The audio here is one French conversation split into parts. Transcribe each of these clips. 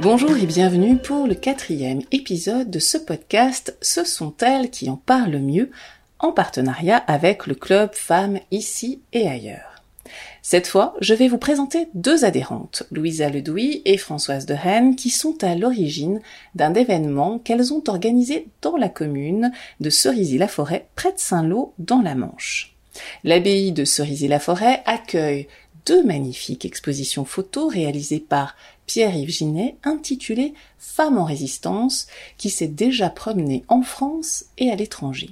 Bonjour et bienvenue pour le quatrième épisode de ce podcast Ce sont elles qui en parlent mieux en partenariat avec le club Femmes ici et ailleurs. Cette fois, je vais vous présenter deux adhérentes, Louisa Ledouy et Françoise de Rennes, qui sont à l'origine d'un événement qu'elles ont organisé dans la commune de Cerisy-la-Forêt, près de Saint-Lô, dans la Manche. L'abbaye de Cerisy-la-Forêt accueille deux magnifiques expositions photos réalisées par Pierre-Yves Ginet intitulées Femmes en résistance qui s'est déjà promenée en France et à l'étranger.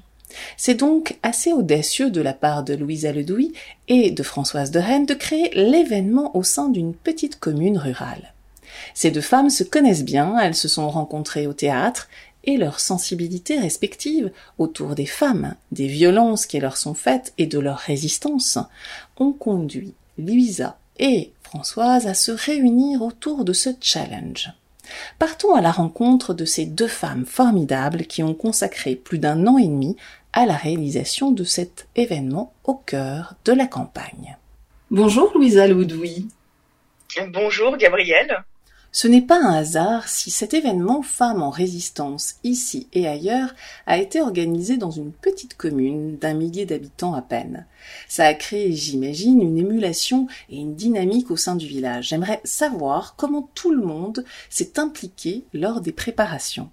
C'est donc assez audacieux de la part de Louisa Ledouy et de Françoise de Rennes de créer l'événement au sein d'une petite commune rurale. Ces deux femmes se connaissent bien, elles se sont rencontrées au théâtre, et leurs sensibilités respectives autour des femmes, des violences qui leur sont faites et de leur résistance ont conduit Louisa et Françoise à se réunir autour de ce challenge. Partons à la rencontre de ces deux femmes formidables qui ont consacré plus d'un an et demi à la réalisation de cet événement au cœur de la campagne. Bonjour Louisa Loudoui. Bonjour Gabrielle. Ce n'est pas un hasard si cet événement Femmes en résistance ici et ailleurs a été organisé dans une petite commune d'un millier d'habitants à peine. Ça a créé, j'imagine, une émulation et une dynamique au sein du village. J'aimerais savoir comment tout le monde s'est impliqué lors des préparations.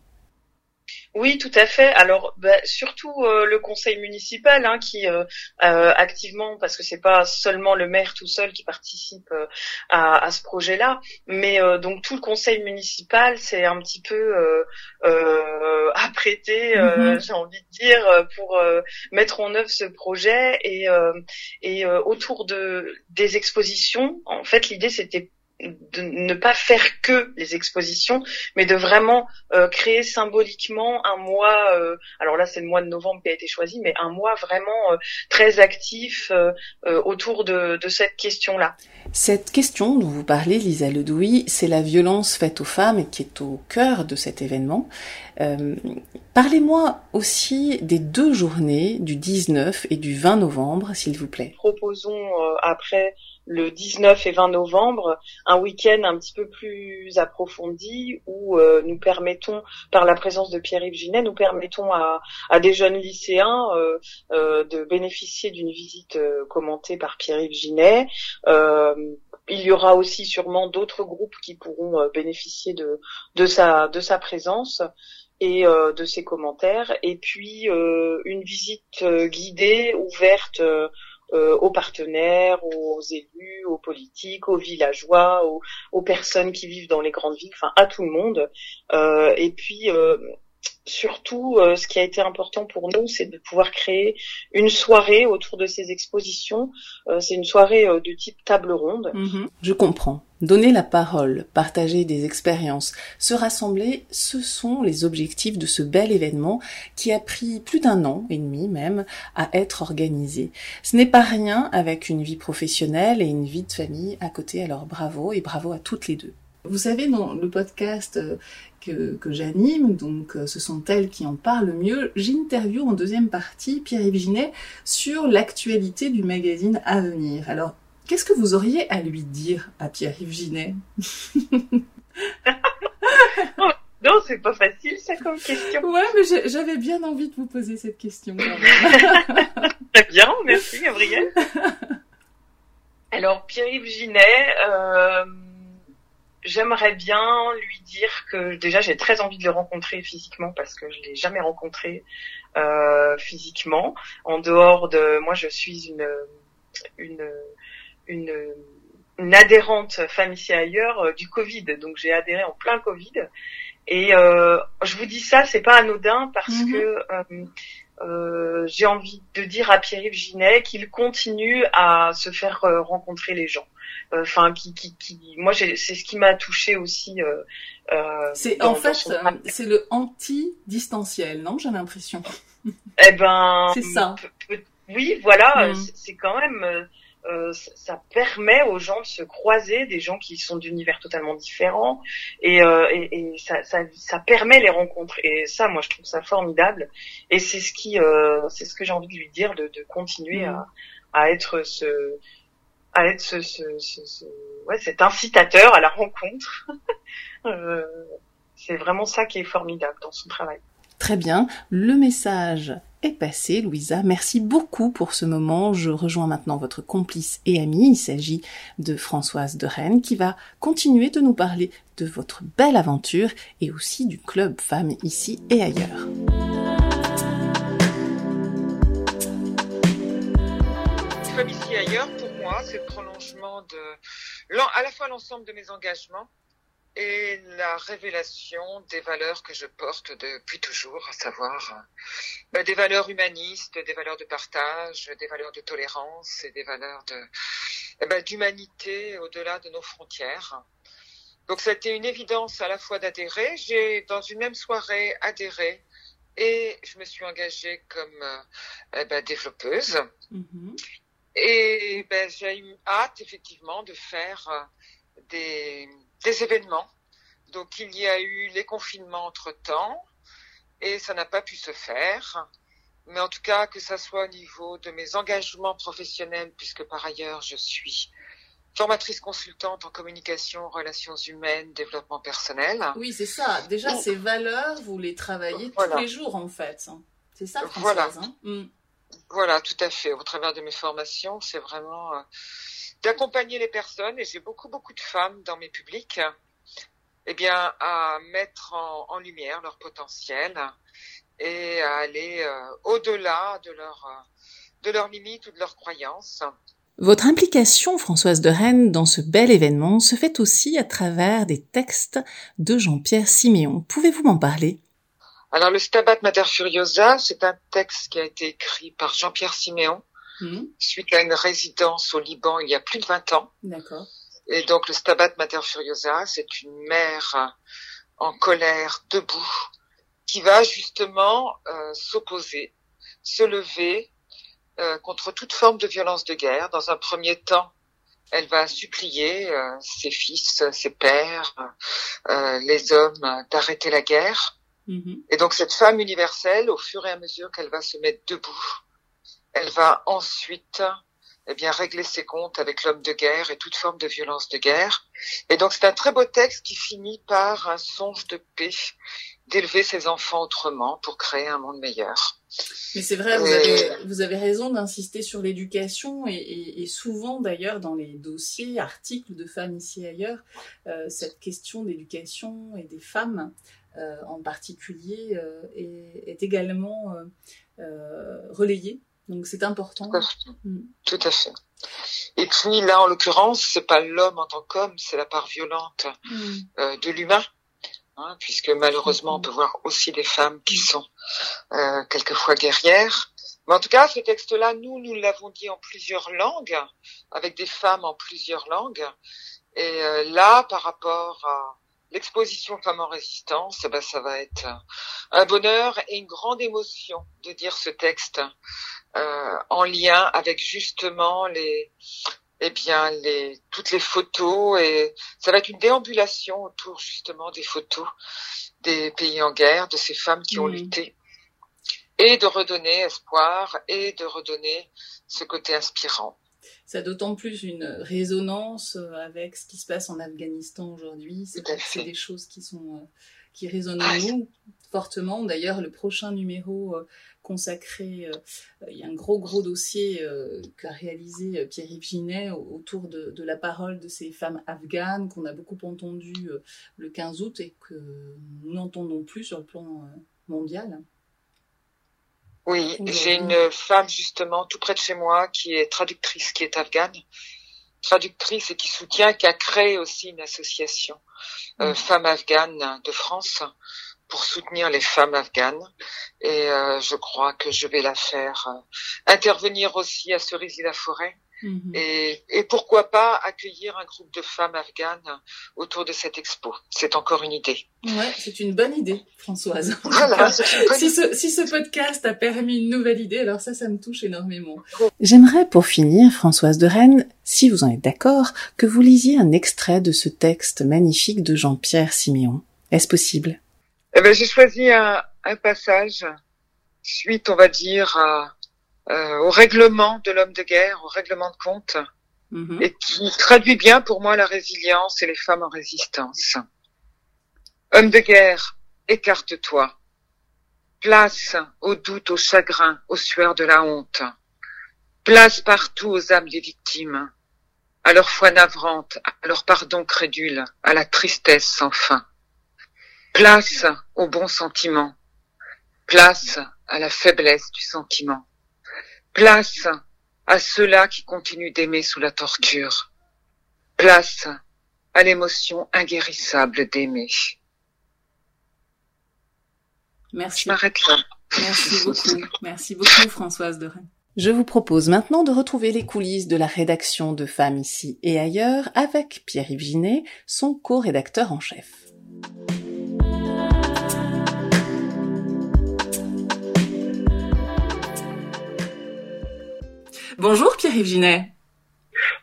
Oui, tout à fait. Alors, bah, surtout euh, le conseil municipal hein, qui euh, euh, activement, parce que c'est pas seulement le maire tout seul qui participe à, ce projet-là, mais donc tout le conseil municipal, c'est un petit peu apprêté, mm-hmm. j'ai envie de dire, pour mettre en œuvre ce projet et, et autour de des expositions. En fait, l'idée c'était de ne pas faire que les expositions, mais de vraiment euh, créer symboliquement un mois. Euh, alors là, c'est le mois de novembre qui a été choisi, mais un mois vraiment euh, très actif autour de, de, cette question-là. Cette question dont vous parlez, Lisa Ledouy, c'est la violence faite aux femmes qui est au cœur de cet événement. Parlez-moi aussi des deux journées du 19 et du 20 novembre, s'il vous plaît. Proposons après le 19 et 20 novembre, un week-end un petit peu plus approfondi où euh, nous permettons, par la présence de Pierre-Yves Ginet, nous permettons à, des jeunes lycéens euh, euh, de bénéficier d'une visite commentée par Pierre-Yves Ginet. il y aura aussi sûrement d'autres groupes qui pourront bénéficier de, de, sa, de sa présence et de ses commentaires. Et puis une visite guidée, ouverte euh, aux partenaires, aux élus, aux politiques, aux villageois, aux, personnes qui vivent dans les grandes villes, enfin à tout le monde. Euh, et puis euh, surtout, ce qui a été important pour nous, c'est de pouvoir créer une soirée autour de ces expositions. c'est une soirée de type table ronde. Mhm. Je comprends. Donner la parole, partager des expériences, se rassembler, ce sont les objectifs de ce bel événement qui a pris plus d'un an et demi même à être organisé. Ce n'est pas rien avec une vie professionnelle et une vie de famille à côté, alors bravo et bravo à toutes les deux. Vous savez, dans le podcast euh, que, que j'anime, donc euh, ce sont elles qui en parlent le mieux, j'interview en deuxième partie Pierre-Yves Ginet sur l'actualité du magazine Avenir. Alors, Qu'est-ce que vous auriez à lui dire à Pierre-Yves Ginet Non, c'est pas facile ça comme question. Ouais, mais j'avais bien envie de vous poser cette question. Très bien, merci Gabriel. Alors Pierre-Yves Ginet, euh, j'aimerais bien lui dire que déjà j'ai très envie de le rencontrer physiquement parce que je l'ai jamais rencontré euh, physiquement. En dehors de, moi je suis une une une, une adhérente femme ici ailleurs euh, du Covid. Donc j'ai adhéré en plein Covid. Et euh, je vous dis ça, c'est pas anodin parce mhm. que euh, euh, j'ai envie de dire à Pierre-Yves Ginet qu'il continue à se faire euh, rencontrer les gens. Enfin, qui, qui, qui, moi, c'est ce qui m'a touché aussi. c'est en fait, c'est le anti-distanciel, non J'ai l'impression? Eh ben, c'est ça. Oui, voilà, mhm. c'est quand même euh, ça permet aux gens de se croiser, des gens qui sont d'univers totalement différents, et, euh, et, et ça, ça, ça, permet les rencontres. Et ça, moi, je trouve ça formidable. Et c'est ce qui, euh, c'est ce que j'ai envie de lui dire, de, de continuer à, mm. à être ce, à être ce, ce, ce, ce, ouais, cet incitateur à la rencontre. c'est vraiment ça qui est formidable dans son travail. Très bien, le message est passé, Louisa. Merci beaucoup pour ce moment. Je rejoins maintenant votre complice et amie. Il s'agit de Françoise de Rennes qui va continuer de nous parler de votre belle aventure et aussi du club femmes ici et ailleurs. Club ici et ailleurs, pour moi, c'est le prolongement de, à la fois l'ensemble de mes engagements et la révélation des valeurs que je porte depuis toujours, à savoir euh, des valeurs humanistes, des valeurs de partage, des valeurs de tolérance et des valeurs de eh ben, d'humanité au-delà de nos frontières. Donc été une évidence à la fois d'adhérer. J'ai dans une même soirée adhéré et je me suis engagée comme euh, eh ben, développeuse. Mm-hmm. Et ben, j'ai eu hâte effectivement de faire euh, des des événements. Donc il y a eu les confinements entre-temps et ça n'a pas pu se faire. Mais en tout cas, que ça soit au niveau de mes engagements professionnels, puisque par ailleurs je suis formatrice consultante en communication, relations humaines, développement personnel. Oui, c'est ça. Déjà, ces valeurs, vous les travaillez tous les jours en fait. C'est ça, Françoise. Voilà. Hein mm. voilà, tout à fait. Au travers de mes formations, c'est vraiment euh, d'accompagner les personnes, et j'ai beaucoup, beaucoup de femmes dans mes publics, eh bien, à mettre en, lumière leur potentiel et à aller euh, au-delà de leur, euh, de leurs limites ou de leurs croyances. Votre implication, Françoise de Rennes, dans ce bel événement se fait aussi à travers des textes de Jean-Pierre Siméon. Pouvez-vous m'en parler? Alors, le Stabat Mater Furiosa, c'est un texte qui a été écrit par Jean-Pierre Siméon, Hmm. suite à une résidence au Liban il y a plus de 20 ans. D'accord. Et donc le Stabat Mater Furiosa, c'est une mère en colère debout qui va justement euh, s'opposer, se lever euh, contre toute forme de violence de guerre. Dans un premier temps, elle va supplier euh, ses fils, ses pères, les hommes d'arrêter la guerre. Hmm. Et donc cette femme universelle, au fur et à mesure qu'elle va se mettre debout, elle va ensuite eh bien régler ses comptes avec l'homme de guerre et toute forme de violence de guerre. Et donc c'est un très beau texte qui finit par un songe de paix, d'élever ses enfants autrement pour créer un monde meilleur. Mais c'est vrai, vous, avez, vous, avez, raison d'insister sur l'éducation et, et, souvent d'ailleurs dans les dossiers, articles de femmes ici et ailleurs, euh, cette question d'éducation et des femmes euh, en particulier euh, est, est, également relayée donc c'est important. Mm. Tout à, fait. Et puis là, en l'occurrence, c'est pas l'homme en tant qu'homme, c'est la part violente mm. euh, de l'humain, hein, puisque malheureusement, on peut voir aussi des femmes qui mm. sont euh, quelquefois guerrières. Mais en tout cas, ce texte-là, nous, nous l'avons dit en plusieurs langues, avec des femmes en plusieurs langues. Et euh, là, par rapport à l'exposition Femmes en résistance, eh ben, ça va être un bonheur et une grande émotion de dire ce texte euh, en lien avec justement les eh bien les toutes les photos et ça va être une déambulation autour justement des photos des pays en guerre, de ces femmes qui ont lutté et de redonner espoir et de redonner ce côté inspirant. Ça a d'autant plus une résonance euh, avec ce qui se passe en Afghanistan aujourd'hui. C'est des choses qui sont euh, qui résonnent en nous fortement. D'ailleurs, le prochain numéro consacré, euh, il y a un gros gros dossier euh, qu'a réalisé euh, Pierre-Yves Ginet autour de, la parole de ces femmes afghanes qu'on a beaucoup entendu le 15 août et que nous n'entendons plus sur le plan mondial. Oui, j'ai une femme justement tout près de chez moi qui est traductrice, qui est afghane, traductrice et qui soutient, qui a créé aussi une association mmh. Femmes afghanes de France pour soutenir les femmes afghanes. Et euh, je crois que je vais la faire euh, intervenir aussi à Cerisy-la-Forêt. Mhm. Et, et, pourquoi pas accueillir un groupe de femmes afghanes autour de cette expo C'est encore une idée. Ouais, c'est une bonne idée, Françoise. Voilà, si, ce, si, ce, podcast a permis une nouvelle idée, alors ça, ça me touche énormément. J'aimerais, pour finir, Françoise de Rennes, si vous en êtes d'accord, que vous lisiez un extrait de ce texte magnifique de Jean-Pierre Siméon. Est-ce possible? Eh ben, j'ai choisi un, un, passage suite, on va dire, euh, au règlement de l'homme de guerre, au règlement de compte, mhm. et qui traduit bien pour moi la résilience et les femmes en résistance. Homme de guerre, écarte-toi. Place au doute, au chagrin, aux sueurs de la honte. Place partout aux âmes des victimes, à leur foi navrante, à leur pardon crédule, à la tristesse sans fin. Place au bon sentiment. Place à la faiblesse du sentiment. Place à ceux-là qui continuent d'aimer sous la torture. Place à l'émotion inguérissable d'aimer. Merci. Je m'arrête là. Merci beaucoup. Merci beaucoup, Françoise de Rennes. Je vous propose maintenant de retrouver les coulisses de la rédaction de Femmes ici et ailleurs avec Pierre-Yves Ginet, son co-rédacteur en chef. Bonjour Pierre-Yves Ginet.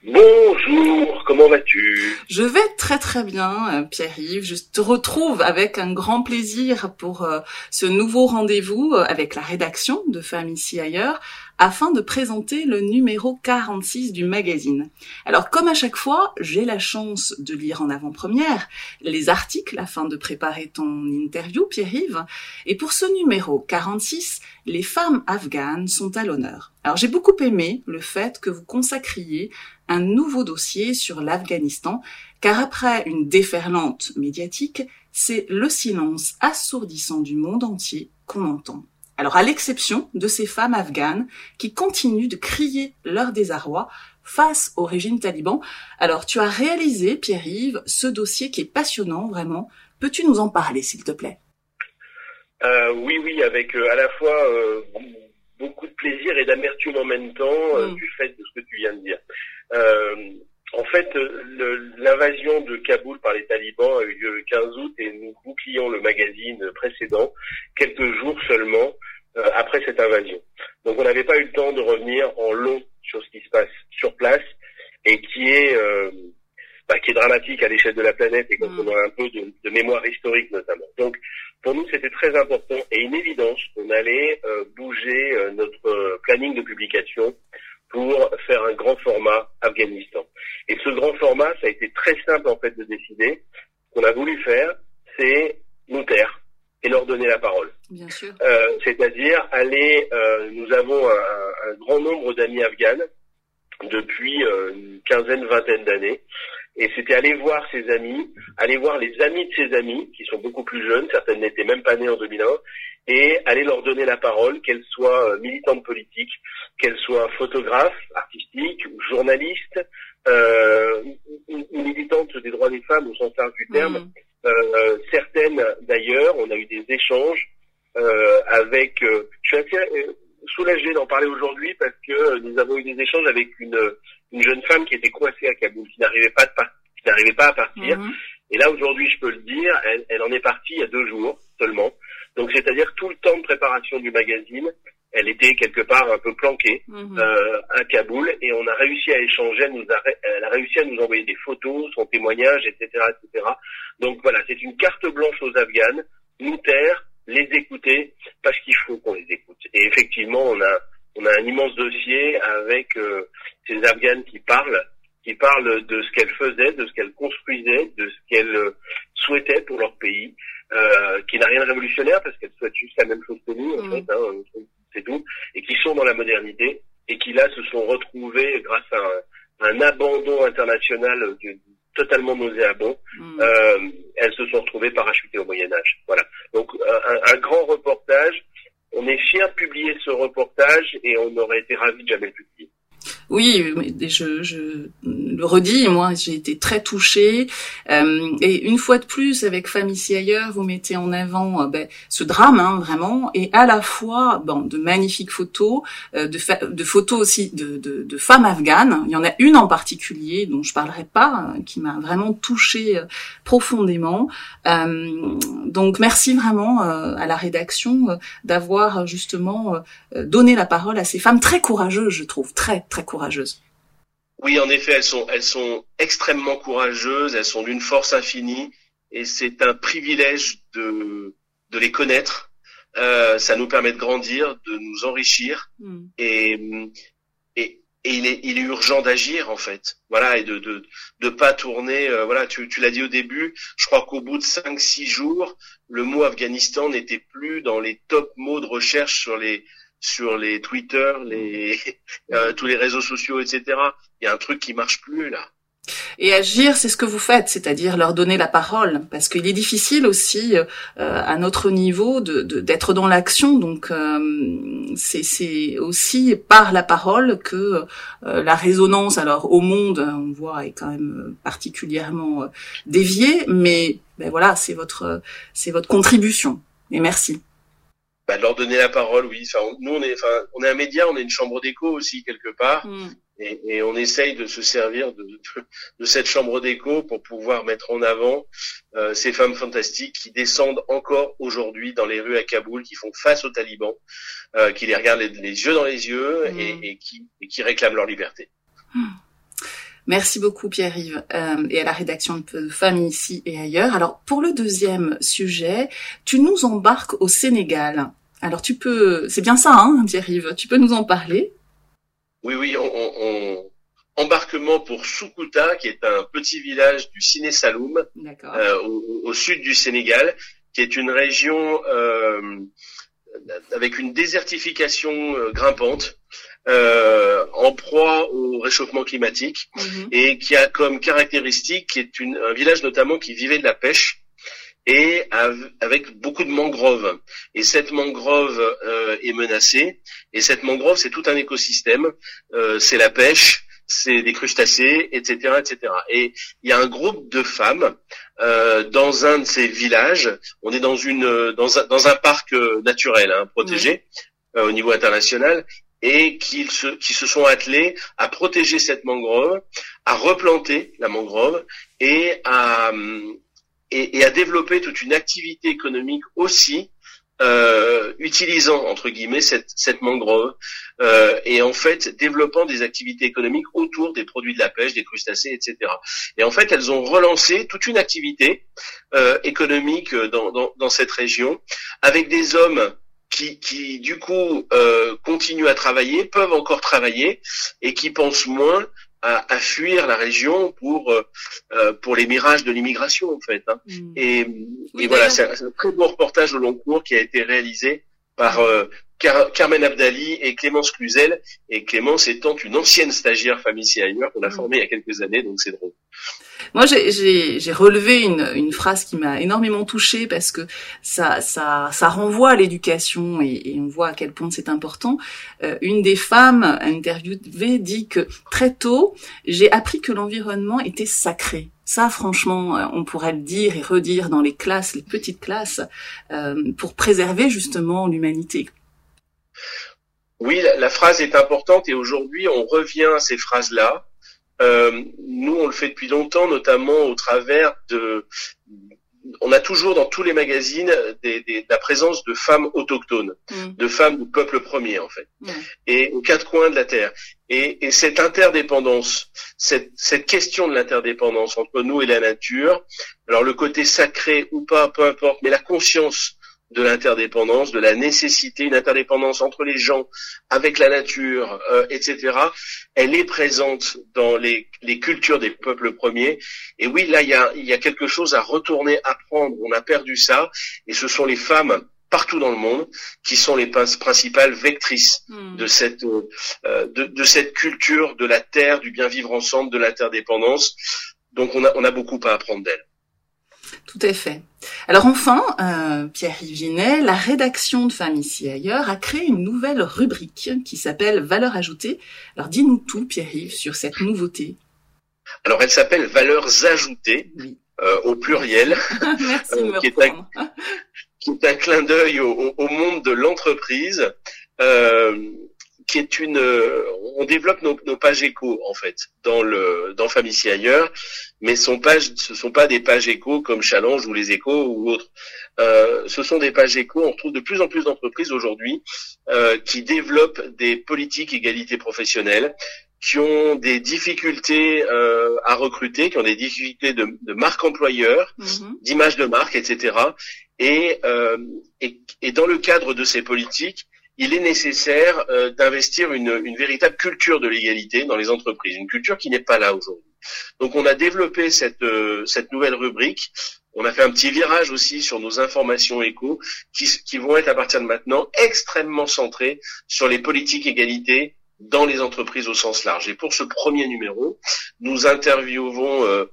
Bonjour, comment vas-tu? Je vais très très bien, euh, Pierre-Yves. Je te retrouve avec un grand plaisir pour euh, ce nouveau rendez-vous euh, avec la rédaction de Femmes ici ailleurs afin de présenter le numéro 46 du magazine. Alors comme à chaque fois, j'ai la chance de lire en avant-première les articles afin de préparer ton interview, Pierre-Yves. Et pour ce numéro 46, les femmes afghanes sont à l'honneur. Alors j'ai beaucoup aimé le fait que vous consacriez un nouveau dossier sur l'Afghanistan, car après une déferlante médiatique, c'est le silence assourdissant du monde entier qu'on entend. Alors à l'exception de ces femmes afghanes qui continuent de crier leur désarroi face au régime taliban. Alors tu as réalisé, Pierre-Yves, ce dossier qui est passionnant vraiment. Peux-tu nous en parler, s'il te plaît? Euh, Oui, oui, avec euh, à la fois euh, beaucoup de plaisir et d'amertume en même temps Mm. du fait de ce que tu viens de dire. En fait, l'invasion de Kaboul par les talibans a eu lieu le 15 août et nous bouclions le magazine précédent quelques jours seulement euh, après cette invasion. Donc on n'avait pas eu le temps de revenir en long sur ce qui se passe sur place et qui est euh, bah, qui est dramatique à l'échelle de la planète et quand Mm. on a un peu de, de mémoire historique notamment. Donc pour nous c'était très important et une évidence qu'on allait euh, bouger euh, notre euh, planning de publication pour faire un grand format Afghanistan. Et ce grand format, ça a été très simple en fait de décider. Ce qu'on a voulu faire, c'est nous taire et leur donner la parole. Bien sûr. Euh, c'est-à-dire aller, euh, nous avons un, un grand nombre d'amis afghanes depuis euh, une quinzaine, vingtaine d'années. Et c'était aller voir ses amis, aller voir les amis de ses amis, qui sont beaucoup plus jeunes, certaines n'étaient même pas nées en 2001, et aller leur donner la parole, qu'elles soient euh, militantes politiques, qu'elles soient photographes, artistiques, ou journalistes, euh, militantes des droits des femmes au sens large du terme, Mm. Euh, certaines d'ailleurs, on a eu des échanges euh, avec. euh, je suis assez euh, soulagé d'en parler aujourd'hui parce que euh, nous avons eu des échanges avec une, une jeune femme qui était coincée à Kaboul, qui n'arrivait pas, de par- qui n'arrivait pas à partir. Mhm. Et là aujourd'hui, je peux le dire, elle, elle en est partie il y a deux jours seulement. Donc c'est-à-dire tout le temps de préparation du magazine, elle était quelque part un peu planquée Mhm. euh, à Kaboul et on a réussi à échanger, elle, nous a, elle a réussi à nous envoyer des photos, son témoignage, etc., etc. Donc voilà, c'est une carte blanche aux Afghanes, nous taire, les écouter, parce qu'il faut qu'on les écoute. Et effectivement, on a on a un immense dossier avec euh, ces Afghanes qui parlent, qui parlent de ce qu'elles faisaient, de ce qu'elles construisaient, de ce qu'elles euh, souhaitaient pour leur pays, euh, qui n'a rien de révolutionnaire parce qu'elles souhaitent juste la même chose que nous, en Mhm. fait, hein, c'est tout, et qui sont dans la modernité et qui là se sont retrouvés grâce à un, un abandon international totalement nauséabond. Mm. Euh, elles se sont retrouvées parachutées au Moyen Âge. Voilà. Donc un, un grand reportage. On est fiers de publier ce reportage et on aurait été ravis de jamais le publier. Oui, mais je, je le redis, moi j'ai été très touchée. Euh, et une fois de plus, avec Femmes ici ailleurs, vous mettez en avant euh, ben, ce drame, hein, vraiment, et à la fois bon, de magnifiques photos, euh, de, de photos aussi de, de, de femmes afghanes. Il y en a une en particulier dont je parlerai pas, euh, qui m'a vraiment touchée euh, profondément. Euh, donc merci vraiment à la rédaction d'avoir justement donné la parole à ces femmes très courageuses, je trouve, très très courageuses. Oui, en effet, elles sont, elles sont extrêmement courageuses, elles sont d'une force infinie, et c'est un privilège de, de les connaître. Euh, ça nous permet de grandir, de nous enrichir, Mm. et, et et il est, il est urgent d'agir en fait. Voilà et de de de pas tourner. Euh, voilà, tu, tu l'as dit au début. Je crois qu'au bout de cinq six jours, le mot Afghanistan n'était plus dans les top mots de recherche sur les sur les Twitter, les euh, tous les réseaux sociaux, etc. Il y a un truc qui marche plus là. Et agir, c'est ce que vous faites, c'est-à-dire leur donner la parole, parce qu'il est difficile aussi euh, à notre niveau de d'être dans l'action. Donc euh, c'est aussi par la parole que euh, la résonance, alors au monde, on voit, est quand même particulièrement déviée, mais ben voilà, c'est votre c'est votre contribution. Et merci. Bah, leur donner la parole, oui. Enfin, nous, on est, enfin, on est un média, on est une chambre d'écho aussi quelque part. Mm et, et, on essaye de se servir de, de, cette chambre d'écho pour pouvoir mettre en avant euh, ces femmes fantastiques qui descendent encore aujourd'hui dans les rues à Kaboul, qui font face aux talibans, euh, qui les regardent les, yeux dans les yeux et, mmh. et, qui, et, qui, réclament leur liberté. Mmh. Merci beaucoup Pierre-Yves euh, et à la rédaction de Femmes ici et ailleurs. Alors pour le deuxième sujet, tu nous embarques au Sénégal. Alors tu peux, c'est bien ça, hein, Pierre-Yves, tu peux nous en parler? Oui, oui, on, on, embarquement pour Soukouta, qui est un petit village du Ciné Saloum, euh, au, au, sud du Sénégal, qui est une région euh, avec une désertification euh, grimpante, euh, en proie au réchauffement climatique, mhm. et qui a comme caractéristique, qui est une, un village notamment qui vivait de la pêche, et avec beaucoup de mangroves. Et cette mangrove euh, est menacée. Et cette mangrove, c'est tout un écosystème. Euh, c'est la pêche, c'est des crustacés, etc., etc. Et il y a un groupe de femmes euh, dans un de ces villages. On est dans une dans un, dans un parc naturel hein, protégé au niveau international et qui se, qui se sont attelés à protéger cette mangrove, à replanter la mangrove et à, et, et, à développer toute une activité économique aussi euh, utilisant entre guillemets cette, mangrove euh, et en fait développant des activités économiques autour des produits de la pêche, des crustacés, etc. Et en fait, elles ont relancé toute une activité euh, économique dans, cette région avec des hommes qui, du coup continuent à travailler, peuvent encore travailler et qui pensent moins à, fuir la région pour euh, euh, pour les mirages de l'immigration en fait. Hein. Mm. Et, et voilà, c'est un, très beau reportage au long cours qui a été réalisé par euh, Carmen Abdali et Clémence Cluzel. Et Clémence étant une ancienne stagiaire famille qu'on a mm. formée il y a quelques années, donc c'est drôle. Moi, j'ai relevé une, une, phrase qui m'a énormément touchée parce que ça, ça, ça renvoie à l'éducation et, et, on voit à quel point c'est important. Euh, une des femmes interviewées dit que très tôt, j'ai appris que l'environnement était sacré. Ça, franchement, euh, on pourrait le dire et redire dans les classes, les petites classes, euh, pour préserver justement l'humanité. Oui, la, phrase est importante et aujourd'hui, on revient à ces phrases-là euh, nous, on le fait depuis longtemps, notamment au travers de... On a toujours dans tous les magazines des, la présence de femmes autochtones, mm. de femmes du peuple premier en fait, mm. et aux quatre coins de la terre. Et, et cette interdépendance, cette, cette question de l'interdépendance entre nous et la nature, alors le côté sacré ou pas, peu importe, mais la conscience de l'interdépendance, de la nécessité, une interdépendance entre les gens, avec la nature, euh, etc. Elle est présente dans les, les, cultures des peuples premiers. Et oui, là, il y a, y a quelque chose à retourner, apprendre. On a perdu ça. Et ce sont les femmes partout dans le monde qui sont les principales vectrices hmm. de cette euh, de, de, cette culture de la terre, du bien vivre ensemble, de l'interdépendance. Donc on a, on a beaucoup à apprendre d'elles. Tout à fait. Alors enfin, euh, Pierre-Yves Ginet, la rédaction de Femmes ici et ailleurs a créé une nouvelle rubrique qui s'appelle Valeurs ajoutées. Alors dis-nous tout, Pierre-Yves, sur cette nouveauté. Alors elle s'appelle Valeurs ajoutées, euh, au pluriel, Merci de me euh, qui, est un, qui, est un, clin d'œil au, au, monde de l'entreprise. Euh, qui est une, on développe nos, nos, pages éco en fait dans le dans Famille ailleurs, mais son page, ce sont pas des pages éco comme Challenge ou les échos ou autres. Euh, ce sont des pages éco. On retrouve de plus en plus d'entreprises aujourd'hui euh, qui développent des politiques égalité professionnelle, qui ont des difficultés euh, à recruter, qui ont des difficultés de, de marque employeur, mhm. d'image de marque, etc. Et, euh, et, et dans le cadre de ces politiques, il est nécessaire euh, d'investir une, une véritable culture de l'égalité dans les entreprises, une culture qui n'est pas là aujourd'hui. Donc on a développé cette, euh, cette nouvelle rubrique. On a fait un petit virage aussi sur nos informations éco qui, qui vont être à partir de maintenant extrêmement centrées sur les politiques égalité dans les entreprises au sens large. Et pour ce premier numéro, nous interviewons euh,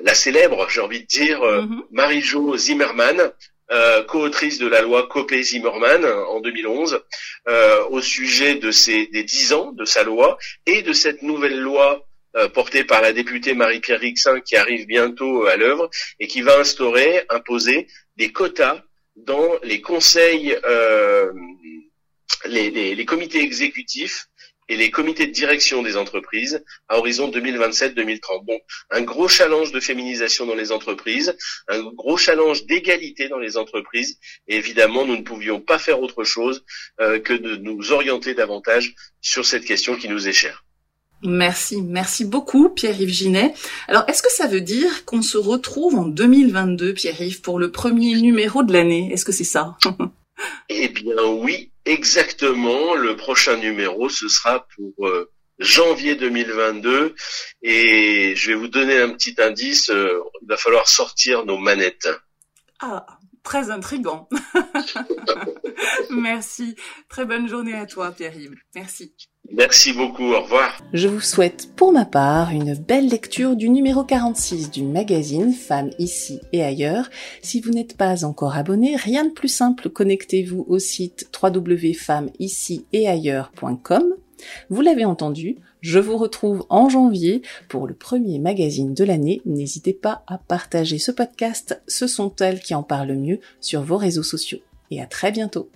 la célèbre, j'ai envie de dire, euh, mm-hmm. Marie-Jo Zimmermann, euh, co-autrice de la loi Copé-Zimmermann en 2011, euh, au sujet de ces, des dix ans de sa loi et de cette nouvelle loi euh, portée par la députée Marie-Pierre Rixin qui arrive bientôt à l'œuvre et qui va instaurer, imposer des quotas dans les conseils, euh, les, les comités exécutifs et les comités de direction des entreprises à horizon 2027-2030. Bon, un gros challenge de féminisation dans les entreprises, un gros challenge d'égalité dans les entreprises. Et évidemment, nous ne pouvions pas faire autre chose euh, que de nous orienter davantage sur cette question qui nous est chère. Merci, merci beaucoup Pierre-Yves Ginet. Alors, est-ce que ça veut dire qu'on se retrouve en 2022, Pierre-Yves, pour le premier numéro de l'année? Est-ce que c'est ça? Eh bien oui, exactement. Le prochain numéro, ce sera pour euh, janvier 2022. Et je vais vous donner un petit indice. Euh, il va falloir sortir nos manettes. Ah, très intrigant. Merci. Très bonne journée à toi, Pierre-Yves. Merci. Merci beaucoup, au revoir. Je vous souhaite pour ma part une belle lecture du numéro 46 du magazine Femmes ici et ailleurs. Si vous n'êtes pas encore abonné, rien de plus simple, connectez-vous au site www.femmesilletetailleurs.com. Vous l'avez entendu, je vous retrouve en janvier pour le premier magazine de l'année. N'hésitez pas à partager ce podcast, ce sont elles qui en parlent mieux sur vos réseaux sociaux. Et à très bientôt.